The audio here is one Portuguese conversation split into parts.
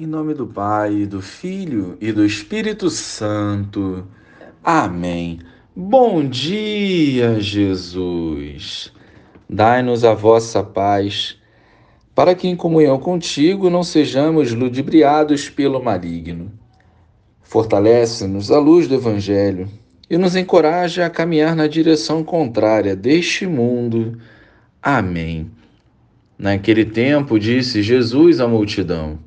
Em nome do Pai, do Filho e do Espírito Santo. Amém. Bom dia, Jesus. Dai-nos a vossa paz, para que em comunhão contigo não sejamos ludibriados pelo maligno. Fortalece-nos a luz do Evangelho e nos encoraja a caminhar na direção contrária deste mundo. Amém. Naquele tempo, disse Jesus à multidão: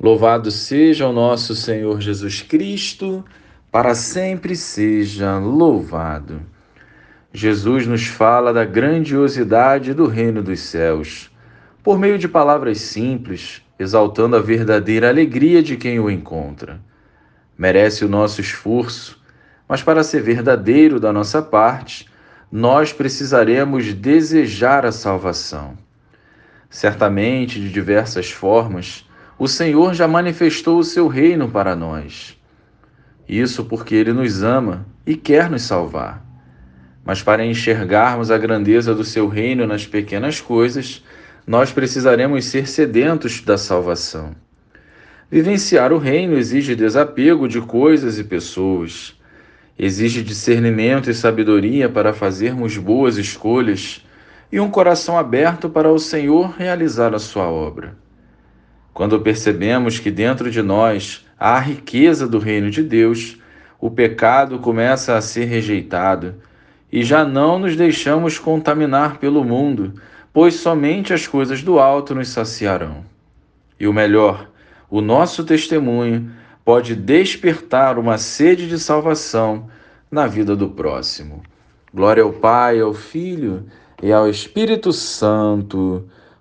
Louvado seja o nosso Senhor Jesus Cristo, para sempre seja louvado. Jesus nos fala da grandiosidade do reino dos céus, por meio de palavras simples, exaltando a verdadeira alegria de quem o encontra. Merece o nosso esforço, mas para ser verdadeiro da nossa parte, nós precisaremos desejar a salvação. Certamente, de diversas formas, o Senhor já manifestou o seu reino para nós. Isso porque ele nos ama e quer nos salvar. Mas para enxergarmos a grandeza do seu reino nas pequenas coisas, nós precisaremos ser sedentos da salvação. Vivenciar o reino exige desapego de coisas e pessoas. Exige discernimento e sabedoria para fazermos boas escolhas e um coração aberto para o Senhor realizar a sua obra. Quando percebemos que dentro de nós há a riqueza do reino de Deus, o pecado começa a ser rejeitado e já não nos deixamos contaminar pelo mundo, pois somente as coisas do alto nos saciarão. E o melhor, o nosso testemunho pode despertar uma sede de salvação na vida do próximo. Glória ao Pai, ao Filho e ao Espírito Santo